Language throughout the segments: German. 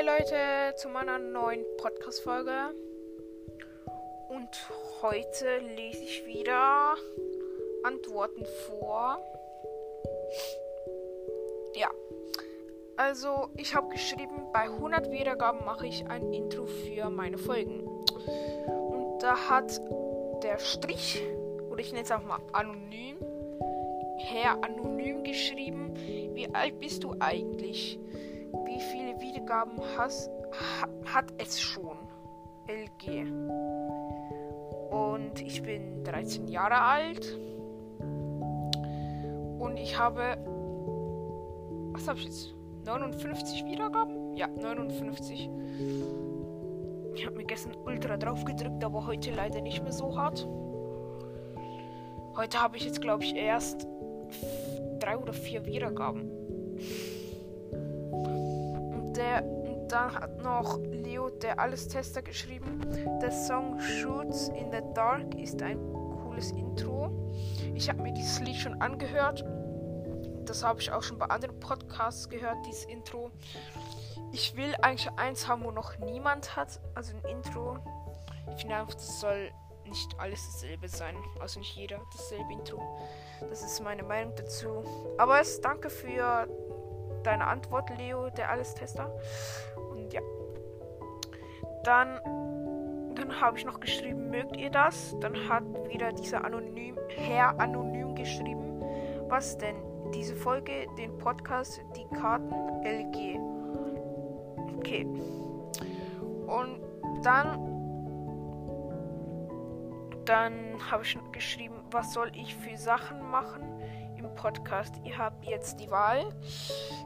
Hi Leute zu meiner neuen Podcast-Folge. Und heute lese ich wieder Antworten vor. Ja, also ich habe geschrieben, bei 100 Wiedergaben mache ich ein Intro für meine Folgen. Und da hat der Strich, oder ich nenne es auch mal anonym, Herr Anonym geschrieben, wie alt bist du eigentlich? Wie viele Wiedergaben hast, ha, hat es schon? LG. Und ich bin 13 Jahre alt. Und ich habe. Was habe ich jetzt? 59 Wiedergaben? Ja, 59. Ich habe mir gestern ultra drauf gedrückt, aber heute leider nicht mehr so hart. Heute habe ich jetzt, glaube ich, erst drei oder vier Wiedergaben. Der dann hat noch Leo, der alles Tester, geschrieben. Der Song Shoots in the Dark ist ein cooles Intro. Ich habe mir dieses Lied schon angehört. Das habe ich auch schon bei anderen Podcasts gehört, dieses Intro. Ich will eigentlich eins haben, wo noch niemand hat. Also ein Intro. Ich finde einfach, das soll nicht alles dasselbe sein. Also nicht jeder dasselbe Intro. Das ist meine Meinung dazu. Aber es danke für deine Antwort, Leo, der Alles-Tester. Und ja. Dann, dann habe ich noch geschrieben, mögt ihr das? Dann hat wieder dieser Anonym, Herr Anonym geschrieben. Was denn? Diese Folge, den Podcast, die Karten, LG. Okay. Und dann dann habe ich geschrieben, was soll ich für Sachen machen im Podcast? Ihr habt jetzt die Wahl.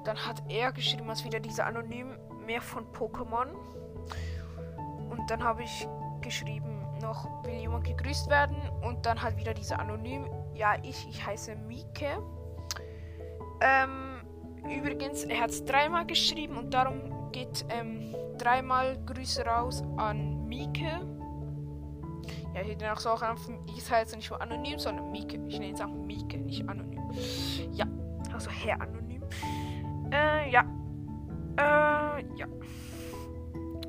Dann hat er geschrieben, was wieder diese Anonym, mehr von Pokémon. Und dann habe ich geschrieben, noch will jemand gegrüßt werden. Und dann hat wieder diese Anonym, ja, ich, ich heiße Mike. Ähm, übrigens, er hat es dreimal geschrieben und darum geht ähm, dreimal Grüße raus an Mike. Ja, hier dann auch so auch ich heiße nicht nur anonym, sondern Mieke. Ich nenne es auch Mieke, nicht anonym. Ja, also Herr anonym. Äh, ja. Äh, ja.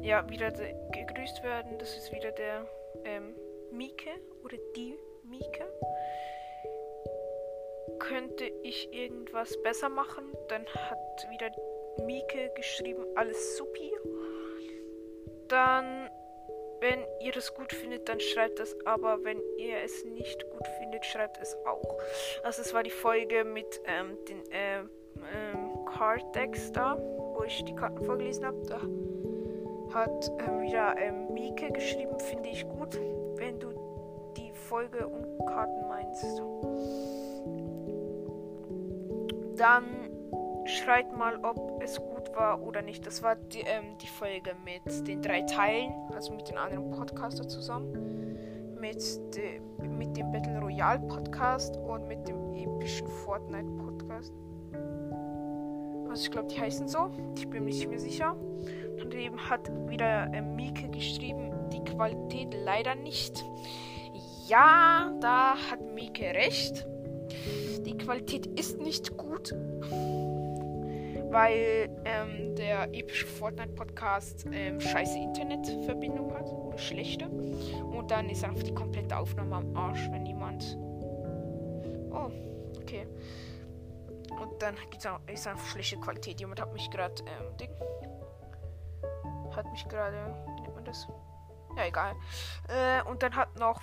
Ja, wieder gegrüßt werden. Das ist wieder der ähm, Mieke oder die Mieke. Könnte ich irgendwas besser machen? Dann hat wieder Mieke geschrieben, alles supi. Dann wenn ihr das gut findet, dann schreibt es, aber wenn ihr es nicht gut findet, schreibt es auch. Also es war die Folge mit ähm, den ähm, ähm, Card Decks da, wo ich die Karten vorgelesen habe. Da hat ähm, wieder ähm, Mieke geschrieben, finde ich gut, wenn du die Folge und Karten meinst. Dann schreibt mal, ob es gut war oder nicht. Das war die, ähm, die Folge mit den drei Teilen, also mit den anderen Podcaster zusammen. Mit, de, mit dem Battle Royale Podcast und mit dem epischen Fortnite Podcast. Also ich glaube, die heißen so. Ich bin mir nicht mehr sicher. Und eben hat wieder äh, Mieke geschrieben, die Qualität leider nicht. Ja, da hat Mieke recht. Die Qualität ist nicht gut weil ähm, der epische Fortnite-Podcast ähm, scheiße Internetverbindung hat oder schlechte. Und dann ist einfach die komplette Aufnahme am Arsch, wenn jemand. Oh, okay. Und dann gibt's auch, ist einfach schlechte Qualität. Jemand hat mich gerade, ähm, Ding. Hat mich gerade, wie nennt man das? Ja, egal. Äh, und dann hat noch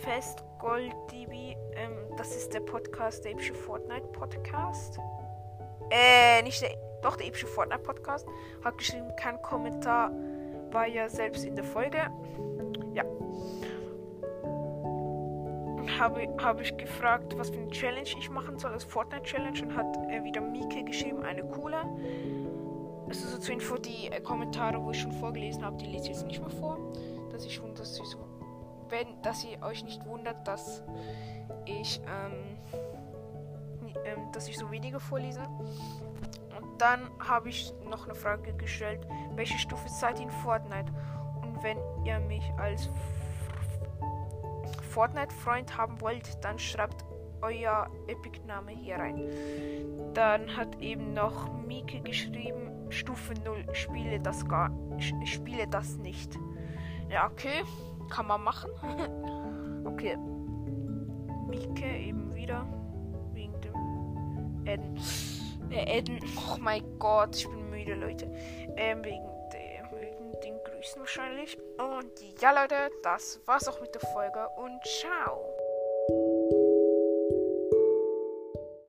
Fest Gold DB, ähm, das ist der Podcast, der epische Fortnite Podcast. Äh, nicht der, doch der epische Fortnite Podcast. Hat geschrieben, kein Kommentar, war ja selbst in der Folge. Ja. Habe, habe ich gefragt, was für eine Challenge ich machen soll, als Fortnite Challenge, und hat er wieder Mike geschrieben, eine coole. Also so zur Info, die äh, Kommentare, wo ich schon vorgelesen habe, die lese ich jetzt nicht mehr vor. Dass ich schon, ich so, wenn, dass ihr euch nicht wundert, dass ich, ähm, ähm, dass ich so wenige vorlese. Und dann habe ich noch eine Frage gestellt, welche Stufe seid ihr in Fortnite? Und wenn ihr mich als Fortnite-Freund haben wollt, dann schreibt euer Epic-Name hier rein. Dann hat eben noch Mike geschrieben, Stufe 0, spiele das gar, spiele das nicht. Ja, okay, kann man machen. okay. Mike eben wieder, Eden. Äh, Eden, oh mein Gott, ich bin müde, Leute. Ähm, wegen Grüßen wahrscheinlich. Und ja, Leute, das war's auch mit der Folge und ciao.